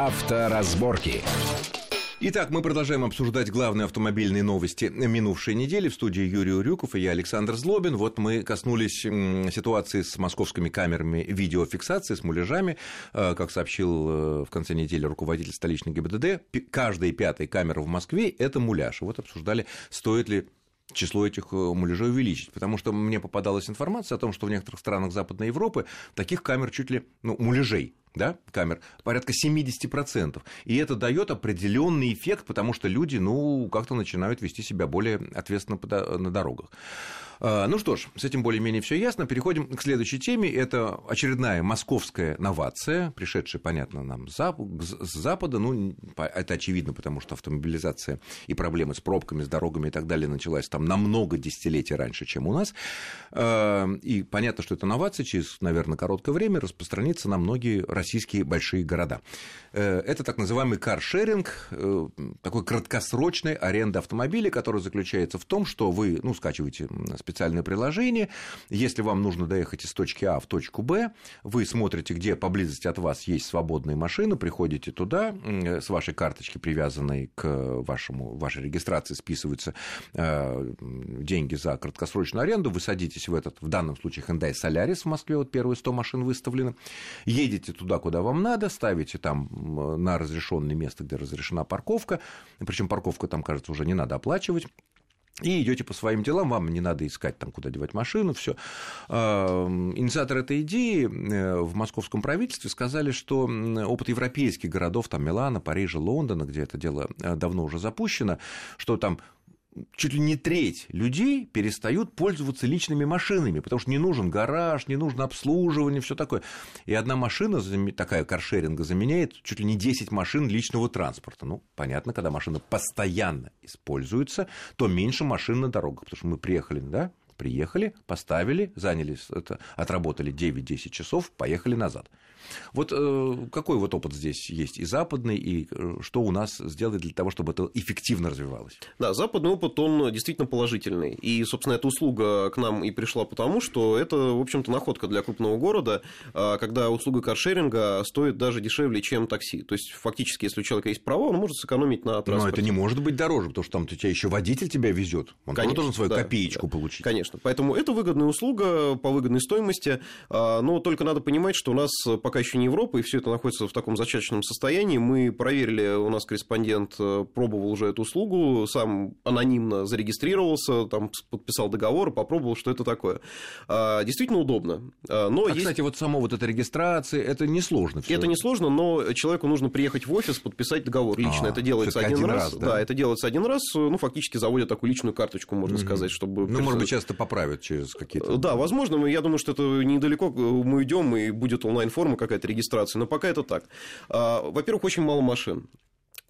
Авторазборки. Итак, мы продолжаем обсуждать главные автомобильные новости минувшей недели. В студии Юрий Урюков и я, Александр Злобин. Вот мы коснулись ситуации с московскими камерами видеофиксации, с муляжами. Э, как сообщил э, в конце недели руководитель столичной ГИБДД, каждая пятая камера в Москве – это муляж. Вот обсуждали, стоит ли число этих э, муляжей увеличить. Потому что мне попадалась информация о том, что в некоторых странах Западной Европы таких камер чуть ли, ну, муляжей да, камер, порядка 70%. И это дает определенный эффект, потому что люди, ну, как-то начинают вести себя более ответственно на дорогах. А, ну что ж, с этим более-менее все ясно. Переходим к следующей теме. Это очередная московская новация, пришедшая, понятно, нам с Запада. Ну, это очевидно, потому что автомобилизация и проблемы с пробками, с дорогами и так далее началась там намного десятилетий раньше, чем у нас. А, и понятно, что эта новация через, наверное, короткое время распространится на многие российские большие города. Э, это так называемый каршеринг, э, такой краткосрочной аренда автомобиля, который заключается в том, что вы ну, скачиваете специальное приложение, если вам нужно доехать из точки А в точку Б, вы смотрите, где поблизости от вас есть свободные машины, приходите туда, э, с вашей карточки, привязанной к вашему, вашей регистрации, списываются деньги за краткосрочную аренду, вы садитесь в этот, в данном случае Hyundai Solaris в Москве, вот первые 100 машин выставлены, едете туда, куда вам надо, ставите там на разрешенное место, где разрешена парковка, причем парковка там, кажется, уже не надо оплачивать, и идете по своим делам, вам не надо искать там, куда девать машину, все. Инициатор этой идеи э, в московском правительстве сказали, что опыт европейских городов, там Милана, Парижа, Лондона, где это дело э, давно уже запущено, что там чуть ли не треть людей перестают пользоваться личными машинами, потому что не нужен гараж, не нужно обслуживание, все такое. И одна машина, такая каршеринга, заменяет чуть ли не 10 машин личного транспорта. Ну, понятно, когда машина постоянно используется, то меньше машин на дорогах, потому что мы приехали, да, приехали, поставили, занялись, это, отработали 9-10 часов, поехали назад. Вот э, какой вот опыт здесь есть и западный, и э, что у нас сделать для того, чтобы это эффективно развивалось? Да, западный опыт, он действительно положительный. И, собственно, эта услуга к нам и пришла потому, что это, в общем-то, находка для крупного города, а, когда услуга каршеринга стоит даже дешевле, чем такси. То есть, фактически, если у человека есть права, он может сэкономить на транспорте. Но это не может быть дороже, потому что там у тебя еще водитель тебя везет. Он Конечно, должен свою да, копеечку да, получить. Конечно. Поэтому это выгодная услуга по выгодной стоимости. А, но только надо понимать, что у нас пока пока еще не Европа, и все это находится в таком зачаточном состоянии. Мы проверили, у нас корреспондент э, пробовал уже эту услугу, сам анонимно зарегистрировался, там подписал договор, попробовал, что это такое. А, действительно удобно. А, но а, есть... кстати, вот само вот эта регистрация, это несложно. Всё. Это несложно, но человеку нужно приехать в офис, подписать договор лично. А, это делается один, один раз. раз да? да, это делается один раз, ну, фактически заводят такую личную карточку, можно mm-hmm. сказать, чтобы... Ну, может быть, часто поправят через какие-то... Да, возможно, я думаю, что это недалеко мы уйдем, и будет онлайн-форма, какая-то регистрация, но пока это так. А, во-первых, очень мало машин.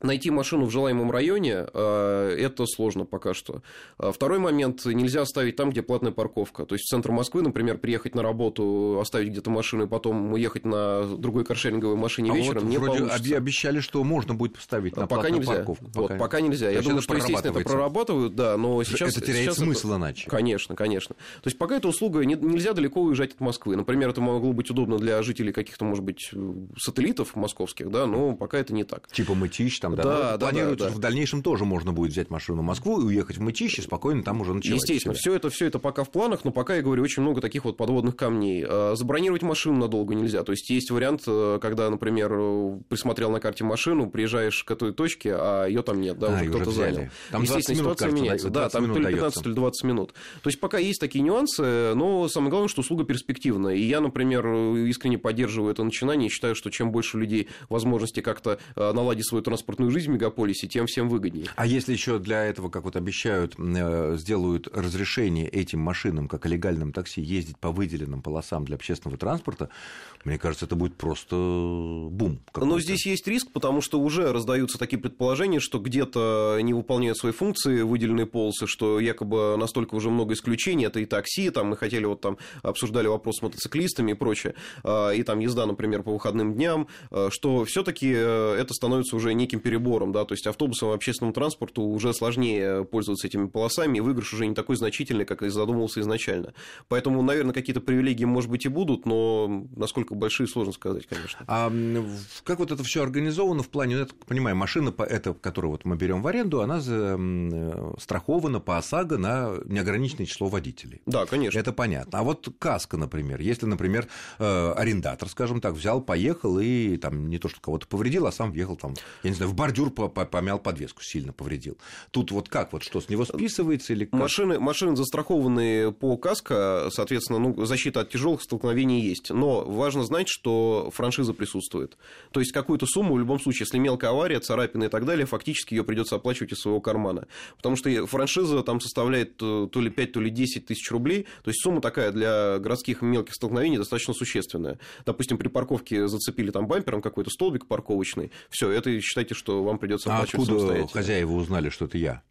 Найти машину в желаемом районе э, это сложно пока что. А второй момент нельзя оставить там, где платная парковка. То есть в центр Москвы, например, приехать на работу, оставить где-то машину и потом уехать на другой каршеринговой машине а вечером вот не вроде получится. обещали, что можно будет поставить на пока нельзя. парковку. Пока, вот, пока нельзя. Я думаю, что, естественно, это прорабатывают, да, но сейчас... Это теряет сейчас смысл это... иначе. Конечно, конечно. То есть пока эта услуга, не, нельзя далеко уезжать от Москвы. Например, это могло быть удобно для жителей каких-то, может быть, сателлитов московских, да, но пока это не так. Типа Мытищ там, да? Да, ну, да, планируется, да. в дальнейшем тоже можно будет взять машину в Москву и уехать в Мытищи, спокойно там уже начать. Естественно, все это, все это пока в планах, но пока, я говорю, очень много таких вот подводных камней. А, забронировать машину надолго нельзя. То есть есть вариант, э, когда, например, присмотрел на карте машину, приезжаешь к этой точке, а ее там нет, да, а, уже кто-то занял. Там Естественно, минут, ситуация меняется. Да, там то ли 15, то ли 20 минут. То есть пока есть такие нюансы, но самое главное, что услуга перспективная. И я, например, искренне поддерживаю это начинание и считаю, что чем больше людей возможности как-то э, наладить свою транспортную жизнь в мегаполисе, тем всем выгоднее. А если еще для этого, как вот обещают, э, сделают разрешение этим машинам, как и легальным такси, ездить по выделенным полосам для общественного транспорта, мне кажется, это будет просто бум. Но здесь есть риск, потому что уже раздаются такие предположения, что где-то не выполняют свои функции выделенные полосы, что якобы настолько уже много исключений, это и такси, там мы хотели вот там обсуждали вопрос с мотоциклистами и прочее, а, и там езда, например, по выходным дням, а, что все-таки э, это становится уже неким перебором, да, то есть автобусам и общественному транспорту уже сложнее пользоваться этими полосами, и выигрыш уже не такой значительный, как и задумывался изначально. Поэтому, наверное, какие-то привилегии, может быть, и будут, но насколько большие, сложно сказать, конечно. А как вот это все организовано в плане, ну, я так понимаю, машина, эта, которую вот мы берем в аренду, она страхована по ОСАГО на неограниченное число водителей. Да, конечно. Это понятно. А вот каска, например, если, например, э, арендатор, скажем так, взял, поехал и там не то, что кого-то повредил, а сам въехал там, я не знаю, в бордюр помял подвеску, сильно повредил. Тут вот как, вот что, с него списывается или как? Машины, машины застрахованные по каско, соответственно, ну, защита от тяжелых столкновений есть. Но важно знать, что франшиза присутствует. То есть какую-то сумму в любом случае, если мелкая авария, царапины и так далее, фактически ее придется оплачивать из своего кармана. Потому что франшиза там составляет э, то ли 5, то ли 10 тысяч рублей. То есть сумма такая для городских мелких столкновений достаточно существенная. Допустим, при парковке зацепили там бампером какой-то столбик парковочный. Все, это считайте, что вам придется а оплачивать а откуда хозяева узнали, что это я?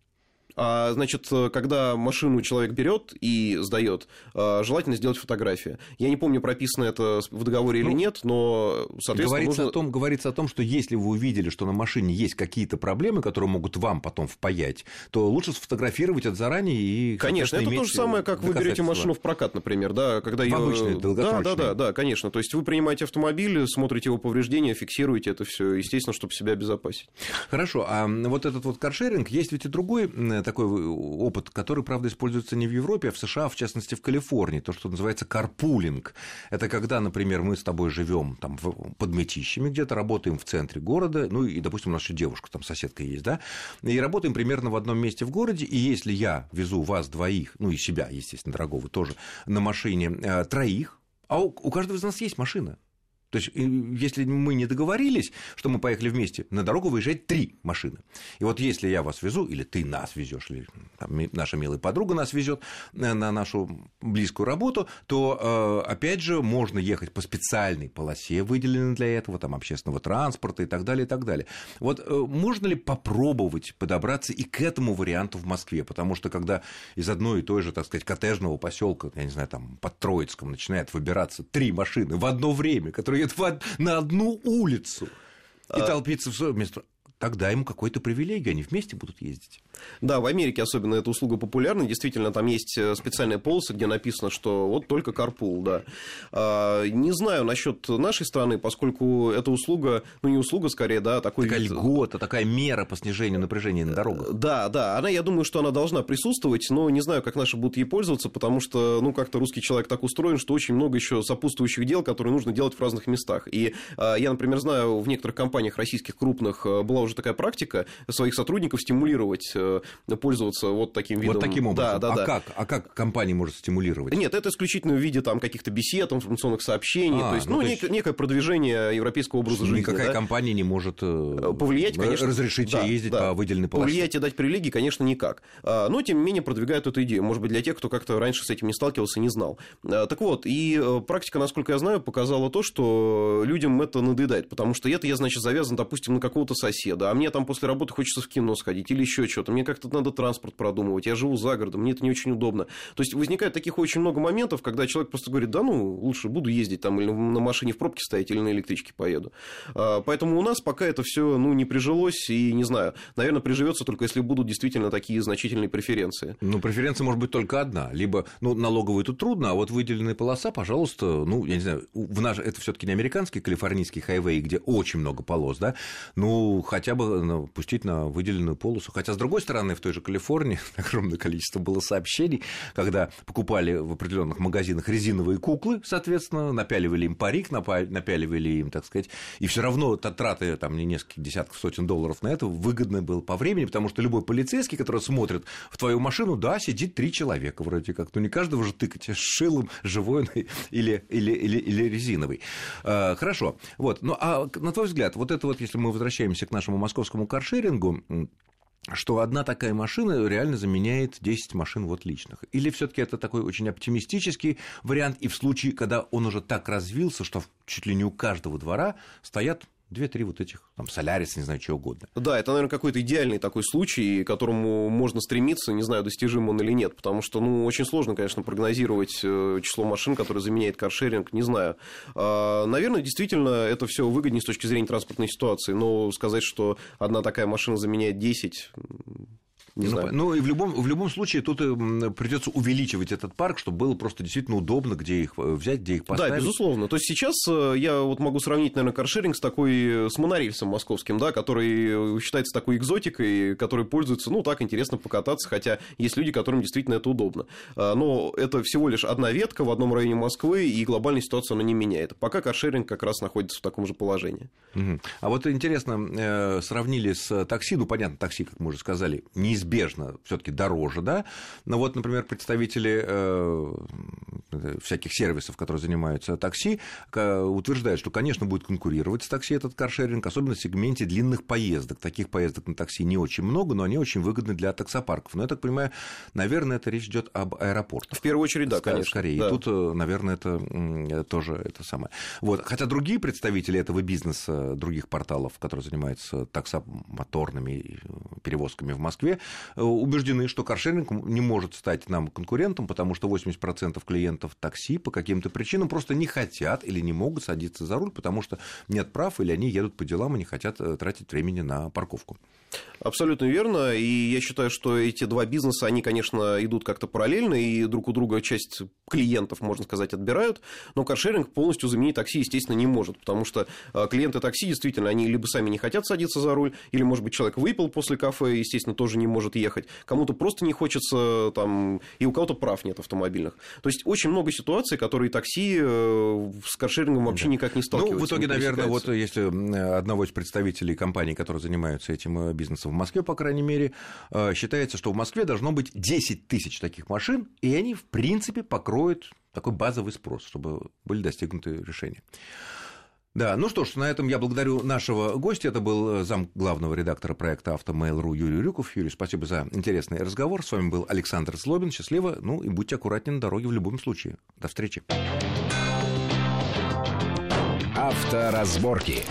А, значит, когда машину человек берет и сдает, а, желательно сделать фотографию. Я не помню, прописано это в договоре ну, или нет, но, соответственно, говорится, нужно... о том, говорится о том, что если вы увидели, что на машине есть какие-то проблемы, которые могут вам потом впаять, то лучше сфотографировать это заранее и... Конечно, это то же самое, как вы берете машину в прокат, например, да, когда ее... Обычный, да, да, да, да, конечно. То есть вы принимаете автомобиль, смотрите его повреждения, фиксируете это все, естественно, чтобы себя обезопасить. Хорошо, а вот этот вот каршеринг, есть ведь и другой такой опыт, который, правда, используется не в Европе, а в США, в частности, в Калифорнии, то, что называется карпулинг. Это когда, например, мы с тобой живем там под Метищами где-то, работаем в центре города, ну и, допустим, у нас еще девушка, там соседка есть, да, и работаем примерно в одном месте в городе, и если я везу вас двоих, ну и себя, естественно, дорогого тоже, на машине э, троих, а у каждого из нас есть машина, то есть, если мы не договорились, что мы поехали вместе, на дорогу выезжает три машины. И вот если я вас везу, или ты нас везешь, или там, наша милая подруга нас везет на нашу близкую работу, то, э, опять же, можно ехать по специальной полосе, выделенной для этого, там, общественного транспорта и так далее, и так далее. Вот э, можно ли попробовать подобраться и к этому варианту в Москве? Потому что, когда из одной и той же, так сказать, коттеджного поселка, я не знаю, там, под Троицком начинает выбираться три машины в одно время, которые едут на одну улицу и а толпиться в свое место тогда ему какой-то привилегию, они вместе будут ездить. Да, в Америке особенно эта услуга популярна. Действительно, там есть э, специальная полосы, где написано, что вот только карпул, да. А, не знаю насчет нашей страны, поскольку эта услуга, ну не услуга скорее, да, такой такая вид... льгота, такая мера по снижению напряжения на дорогах. Да, да, она, я думаю, что она должна присутствовать, но не знаю, как наши будут ей пользоваться, потому что, ну, как-то русский человек так устроен, что очень много еще сопутствующих дел, которые нужно делать в разных местах. И а, я, например, знаю, в некоторых компаниях российских крупных э, была уже такая практика своих сотрудников стимулировать э, пользоваться вот таким видом. Вот таким образом. Да, да, а, да. Как? а как компания может стимулировать? Нет, это исключительно в виде там, каких-то бесед, информационных сообщений. А, то есть, ну, ну то есть... некое продвижение европейского образа жизни. Никакая да? компания не может э, повлиять, конечно, разрешить да, ездить да. по выделенной полосе. Повлиять и дать привилегии, конечно, никак. А, но, тем не менее, продвигают эту идею. Может быть, для тех, кто как-то раньше с этим не сталкивался, не знал. Так вот, и практика, насколько я знаю, показала то, что людям это надоедает, потому что это я, значит, завязан, допустим, на какого-то соседа, а мне там после работы хочется в кино сходить или еще что-то, мне как-то надо транспорт продумывать, я живу за городом, мне это не очень удобно. То есть возникает таких очень много моментов, когда человек просто говорит, да ну, лучше буду ездить там или на машине в пробке стоять, или на электричке поеду. А, поэтому у нас пока это все ну, не прижилось, и не знаю, наверное, приживется только если будут действительно такие значительные преференции. Ну, преференция может быть только одна. Либо, ну, налоговую тут трудно, а вот выделенная полоса, пожалуйста, ну, я не знаю, в наш... это все-таки не американский калифорнийский хайвей, где очень много полос, да, ну, хотя бы ну, пустить на выделенную полосу. Хотя, с другой стороны, в той же Калифорнии огромное количество было сообщений, когда покупали в определенных магазинах резиновые куклы, соответственно, напяливали им парик, напяливали им, так сказать, и все равно траты там не несколько десятков сотен долларов на это выгодно было по времени, потому что любой полицейский, который смотрит в твою машину, да, сидит три человека вроде как, ну не каждого же тыкать шилом живой или, или, или, или резиновый. А, хорошо, вот, ну а на твой взгляд, вот это вот, если мы возвращаемся к нашему московскому каршерингу, что одна такая машина реально заменяет 10 машин вот личных? Или все таки это такой очень оптимистический вариант, и в случае, когда он уже так развился, что чуть ли не у каждого двора стоят две-три вот этих, там, Солярис, не знаю, чего угодно. Да, это, наверное, какой-то идеальный такой случай, к которому можно стремиться, не знаю, достижим он или нет, потому что, ну, очень сложно, конечно, прогнозировать э, число машин, которые заменяет каршеринг, не знаю. А, наверное, действительно, это все выгоднее с точки зрения транспортной ситуации, но сказать, что одна такая машина заменяет 10, не ну, знаю. Ну, и в любом, в любом случае тут придется увеличивать этот парк, чтобы было просто действительно удобно, где их э, взять, где их поставить. Да, безусловно. То есть сейчас э, я вот могу сравнить, наверное, каршеринг с такой, э, с монорельсом московским, да, который считается такой экзотикой, который пользуется, ну, так интересно покататься, хотя есть люди, которым действительно это удобно. А, но это всего лишь одна ветка в одном районе Москвы, и глобальную ситуацию она не меняет. Пока каршеринг как раз находится в таком же положении. Угу. А вот интересно, сравнили с такси, ну, понятно, такси, как мы уже сказали, неизбежно неизбежно все-таки дороже, да. Но вот, например, представители э, всяких сервисов, которые занимаются такси, утверждают, что, конечно, будет конкурировать с такси этот каршеринг, особенно в сегменте длинных поездок. Таких поездок на такси не очень много, но они очень выгодны для таксопарков. Но я так понимаю, наверное, это речь идет об аэропортах. В первую очередь, да, конечно. Скорее. Да. И тут, э, наверное, это тоже это самое. Вот. Хотя другие представители этого бизнеса, других порталов, которые занимаются таксомоторными перевозками в Москве, убеждены, что каршеринг не может стать нам конкурентом, потому что 80% клиентов такси по каким-то причинам просто не хотят или не могут садиться за руль, потому что нет прав, или они едут по делам и не хотят э, тратить времени на парковку. Абсолютно верно. И я считаю, что эти два бизнеса, они, конечно, идут как-то параллельно, и друг у друга часть клиентов, можно сказать, отбирают. Но каршеринг полностью заменить такси, естественно, не может, потому что э, клиенты такси, действительно, они либо сами не хотят садиться за руль, или, может быть, человек выпил после кафе, естественно, тоже не может ехать. Кому-то просто не хочется, там, и у кого-то прав нет автомобильных. То есть очень много ситуаций, которые такси э, с каршерингом вообще да. никак не сталкиваются. Ну, в итоге, наверное, вот если одного из представителей компаний, которые занимаются этим э, бизнесом в Москве, по крайней мере, э, считается, что в Москве должно быть 10 тысяч таких машин, и они, в принципе, покроют такой базовый спрос, чтобы были достигнуты решения. Да, ну что ж, на этом я благодарю нашего гостя. Это был зам главного редактора проекта «Автомейл.ру» Юрий Рюков. Юрий, спасибо за интересный разговор. С вами был Александр Злобин. Счастливо. Ну и будьте аккуратнее на дороге в любом случае. До встречи. Авторазборки.